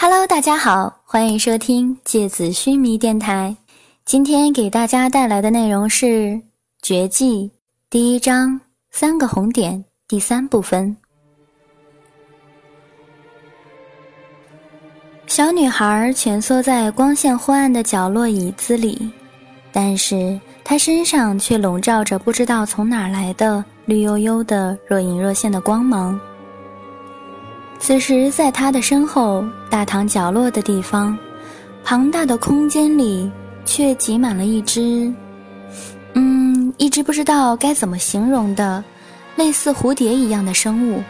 Hello，大家好，欢迎收听芥子须弥电台。今天给大家带来的内容是《绝技》第一章三个红点第三部分。小女孩蜷缩在光线昏暗的角落椅子里，但是她身上却笼罩着不知道从哪来的绿油油的若隐若现的光芒。此时，在他的身后，大堂角落的地方，庞大的空间里，却挤满了一只，嗯，一只不知道该怎么形容的，类似蝴蝶一样的生物。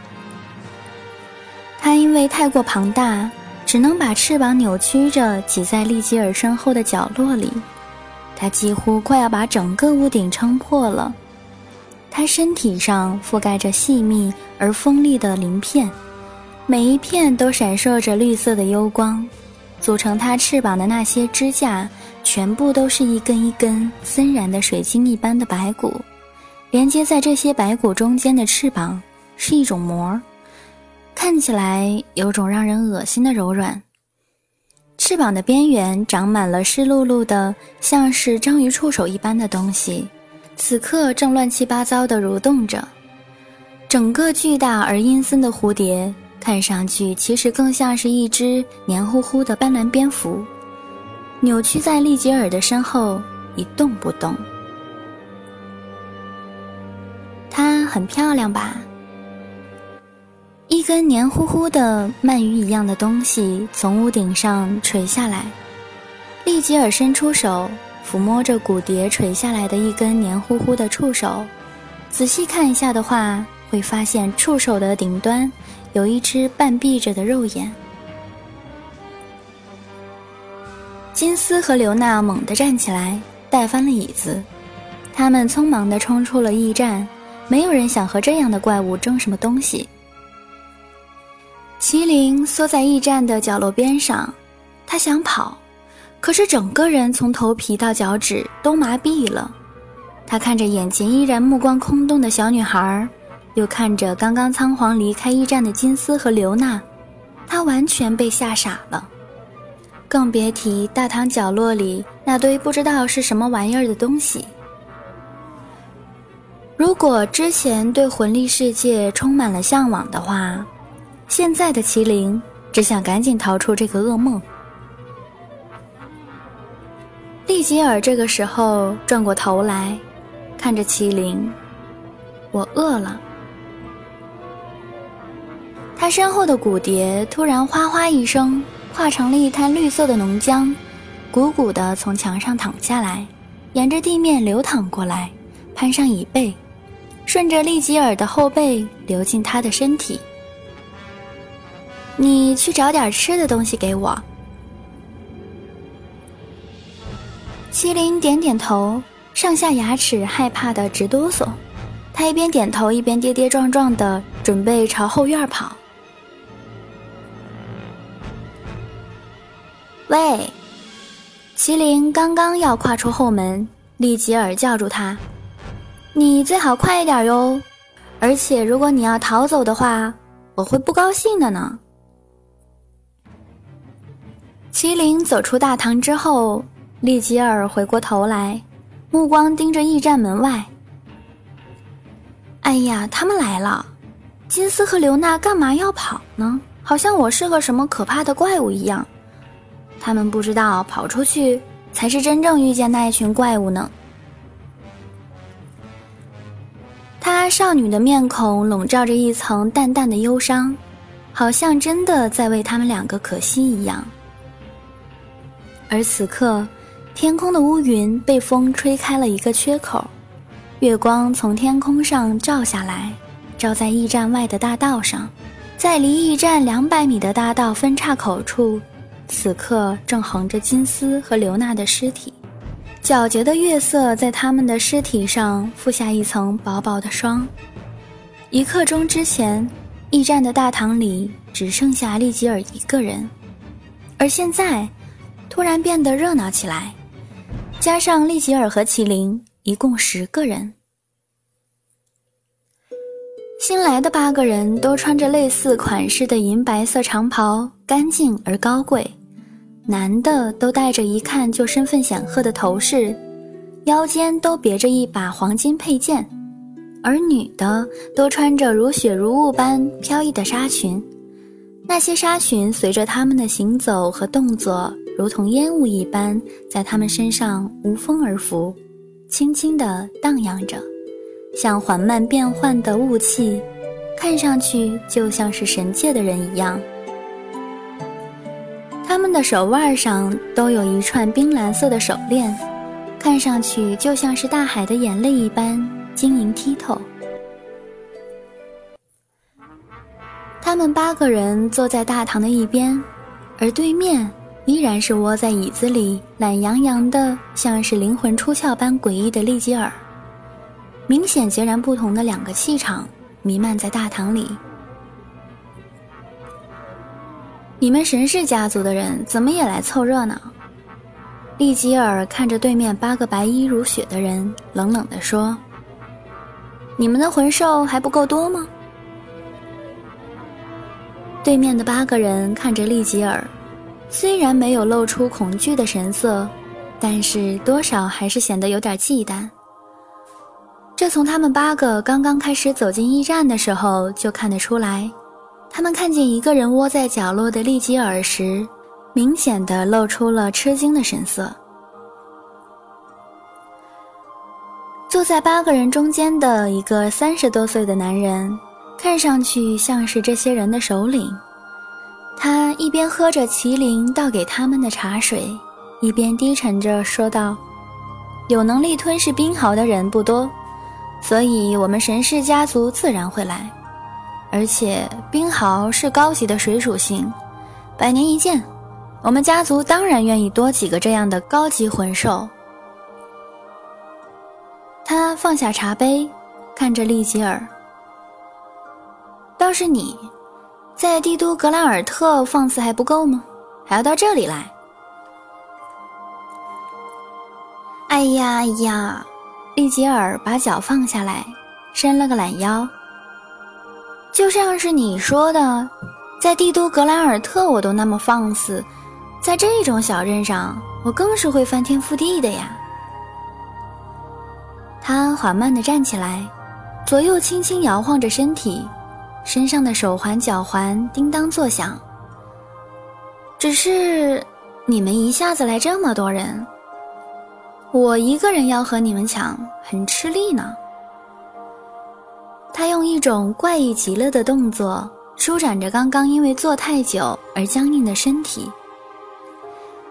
它因为太过庞大，只能把翅膀扭曲着挤在利吉尔身后的角落里。它几乎快要把整个屋顶撑破了。它身体上覆盖着细密而锋利的鳞片。每一片都闪烁着绿色的幽光，组成它翅膀的那些支架，全部都是一根一根森然的水晶一般的白骨。连接在这些白骨中间的翅膀是一种膜，看起来有种让人恶心的柔软。翅膀的边缘长满了湿漉漉的，像是章鱼触手一般的东西，此刻正乱七八糟地蠕动着。整个巨大而阴森的蝴蝶。看上去其实更像是一只黏糊糊的斑斓蝙蝠，扭曲在利吉尔的身后一动不动。它很漂亮吧？一根黏糊糊的鳗鱼一样的东西从屋顶上垂下来，利吉尔伸出手抚摸着骨蝶垂下来的一根黏糊糊的触手，仔细看一下的话，会发现触手的顶端。有一只半闭着的肉眼。金丝和刘娜猛地站起来，带翻了椅子。他们匆忙地冲出了驿站。没有人想和这样的怪物争什么东西。麒麟缩在驿站的角落边上，他想跑，可是整个人从头皮到脚趾都麻痹了。他看着眼前依然目光空洞的小女孩。又看着刚刚仓皇离开驿站的金丝和刘娜，他完全被吓傻了，更别提大堂角落里那堆不知道是什么玩意儿的东西。如果之前对魂力世界充满了向往的话，现在的麒麟只想赶紧逃出这个噩梦。利吉尔这个时候转过头来，看着麒麟：“我饿了。”他身后的骨蝶突然哗哗一声，化成了一滩绿色的浓浆，鼓鼓地从墙上淌下来，沿着地面流淌过来，攀上椅背，顺着利吉尔的后背流进他的身体。你去找点吃的东西给我。麒麟点点头，上下牙齿害怕的直哆嗦，他一边点头一边跌跌撞撞的准备朝后院跑。喂，麒麟刚刚要跨出后门，利吉尔叫住他：“你最好快一点哟，而且如果你要逃走的话，我会不高兴的呢。”麒麟走出大堂之后，利吉尔回过头来，目光盯着驿站门外。哎呀，他们来了！金丝和刘娜干嘛要跑呢？好像我是个什么可怕的怪物一样。他们不知道跑出去才是真正遇见那一群怪物呢。她少女的面孔笼罩着一层淡淡的忧伤，好像真的在为他们两个可惜一样。而此刻，天空的乌云被风吹开了一个缺口，月光从天空上照下来，照在驿站外的大道上，在离驿站两百米的大道分岔口处。此刻正横着金丝和刘娜的尸体，皎洁的月色在他们的尸体上覆下一层薄薄的霜。一刻钟之前，驿站的大堂里只剩下利吉尔一个人，而现在，突然变得热闹起来，加上利吉尔和麒麟，一共十个人。新来的八个人都穿着类似款式的银白色长袍。干净而高贵，男的都戴着一看就身份显赫的头饰，腰间都别着一把黄金佩剑，而女的都穿着如雪如雾般飘逸的纱裙，那些纱裙随着他们的行走和动作，如同烟雾一般，在他们身上无风而拂，轻轻地荡漾着，像缓慢变幻的雾气。看上去就像是神界的人一样，的手腕上都有一串冰蓝色的手链，看上去就像是大海的眼泪一般晶莹剔透。他们八个人坐在大堂的一边，而对面依然是窝在椅子里懒洋洋的，像是灵魂出窍般诡异的利吉尔。明显截然不同的两个气场。弥漫在大堂里。你们神氏家族的人怎么也来凑热闹？利吉尔看着对面八个白衣如雪的人，冷冷地说：“你们的魂兽还不够多吗？”对面的八个人看着利吉尔，虽然没有露出恐惧的神色，但是多少还是显得有点忌惮。这从他们八个刚刚开始走进驿站的时候就看得出来，他们看见一个人窝在角落的利吉尔时，明显的露出了吃惊的神色。坐在八个人中间的一个三十多岁的男人，看上去像是这些人的首领。他一边喝着麒麟倒给他们的茶水，一边低沉着说道：“有能力吞噬冰豪的人不多。”所以，我们神氏家族自然会来，而且冰豪是高级的水属性，百年一见，我们家族当然愿意多几个这样的高级魂兽。他放下茶杯，看着利吉尔：“倒是你，在帝都格兰尔特放肆还不够吗？还要到这里来？”哎呀呀！利吉尔把脚放下来，伸了个懒腰。就像是你说的，在帝都格兰尔特我都那么放肆，在这种小镇上，我更是会翻天覆地的呀。他缓慢地站起来，左右轻轻摇晃着身体，身上的手环、脚环叮当作响。只是，你们一下子来这么多人。我一个人要和你们抢，很吃力呢。他用一种怪异极了的动作舒展着刚刚因为坐太久而僵硬的身体。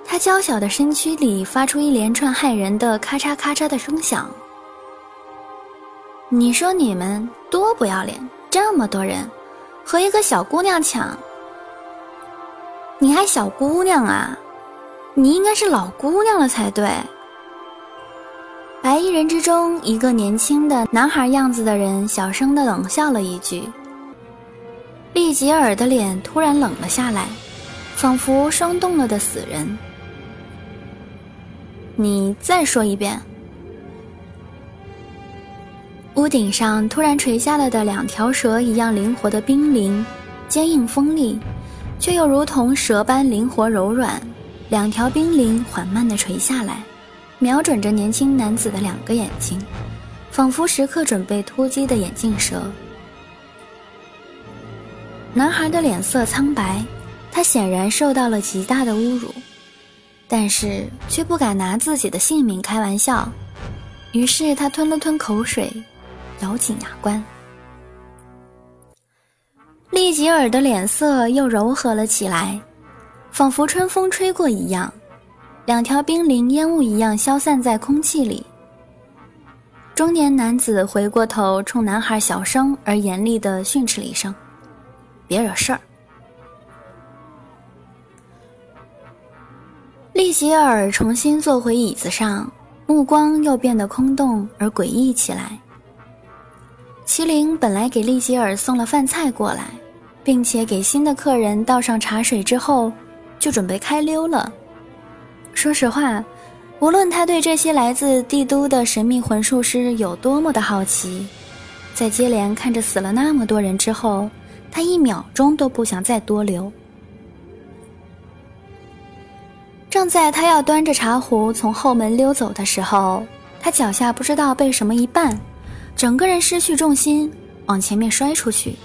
他娇小的身躯里发出一连串骇人的咔嚓咔嚓的声响。你说你们多不要脸，这么多人和一个小姑娘抢，你还小姑娘啊？你应该是老姑娘了才对。白衣人之中，一个年轻的男孩样子的人小声的冷笑了一句。利吉尔的脸突然冷了下来，仿佛霜冻了的死人。你再说一遍。屋顶上突然垂下了的两条蛇一样灵活的冰凌，坚硬锋利，却又如同蛇般灵活柔软。两条冰凌缓慢的垂下来。瞄准着年轻男子的两个眼睛，仿佛时刻准备突击的眼镜蛇。男孩的脸色苍白，他显然受到了极大的侮辱，但是却不敢拿自己的性命开玩笑，于是他吞了吞口水，咬紧牙关。利吉尔的脸色又柔和了起来，仿佛春风吹过一样。两条冰凌烟雾一样消散在空气里。中年男子回过头，冲男孩小声而严厉的训斥了一声：“别惹事儿。”利吉尔重新坐回椅子上，目光又变得空洞而诡异起来。麒麟本来给利吉尔送了饭菜过来，并且给新的客人倒上茶水之后，就准备开溜了。说实话，无论他对这些来自帝都的神秘魂术师有多么的好奇，在接连看着死了那么多人之后，他一秒钟都不想再多留。正在他要端着茶壶从后门溜走的时候，他脚下不知道被什么一绊，整个人失去重心，往前面摔出去。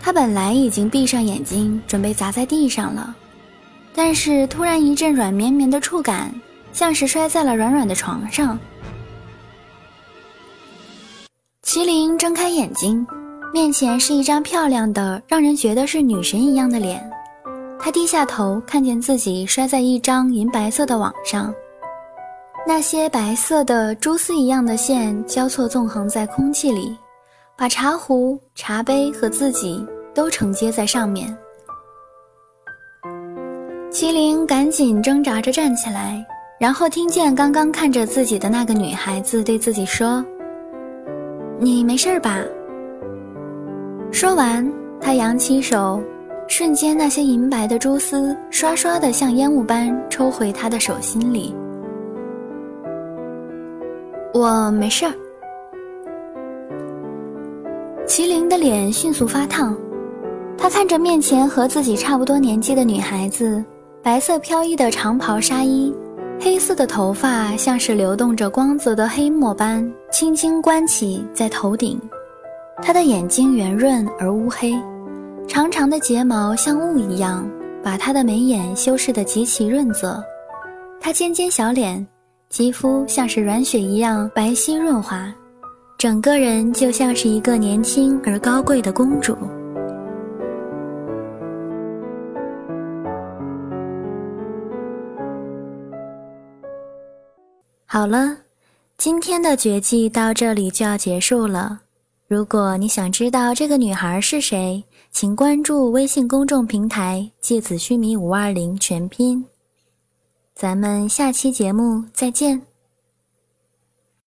他本来已经闭上眼睛，准备砸在地上了，但是突然一阵软绵绵的触感，像是摔在了软软的床上。麒麟睁开眼睛，面前是一张漂亮的、让人觉得是女神一样的脸。他低下头，看见自己摔在一张银白色的网上，那些白色的蛛丝一样的线交错纵横在空气里，把茶壶、茶杯和自己。都承接在上面。麒麟赶紧挣扎着站起来，然后听见刚刚看着自己的那个女孩子对自己说：“你没事吧？”说完，他扬起手，瞬间那些银白的蛛丝刷刷的像烟雾般抽回他的手心里。我没事儿。麒麟的脸迅速发烫。他看着面前和自己差不多年纪的女孩子，白色飘逸的长袍纱衣，黑色的头发像是流动着光泽的黑墨般轻轻关起在头顶。她的眼睛圆润而乌黑，长长的睫毛像雾一样，把她的眉眼修饰得极其润泽。她尖尖小脸，肌肤像是软雪一样白皙润滑，整个人就像是一个年轻而高贵的公主。好了，今天的绝技到这里就要结束了。如果你想知道这个女孩是谁，请关注微信公众平台“芥子须弥五二零全拼”。咱们下期节目再见。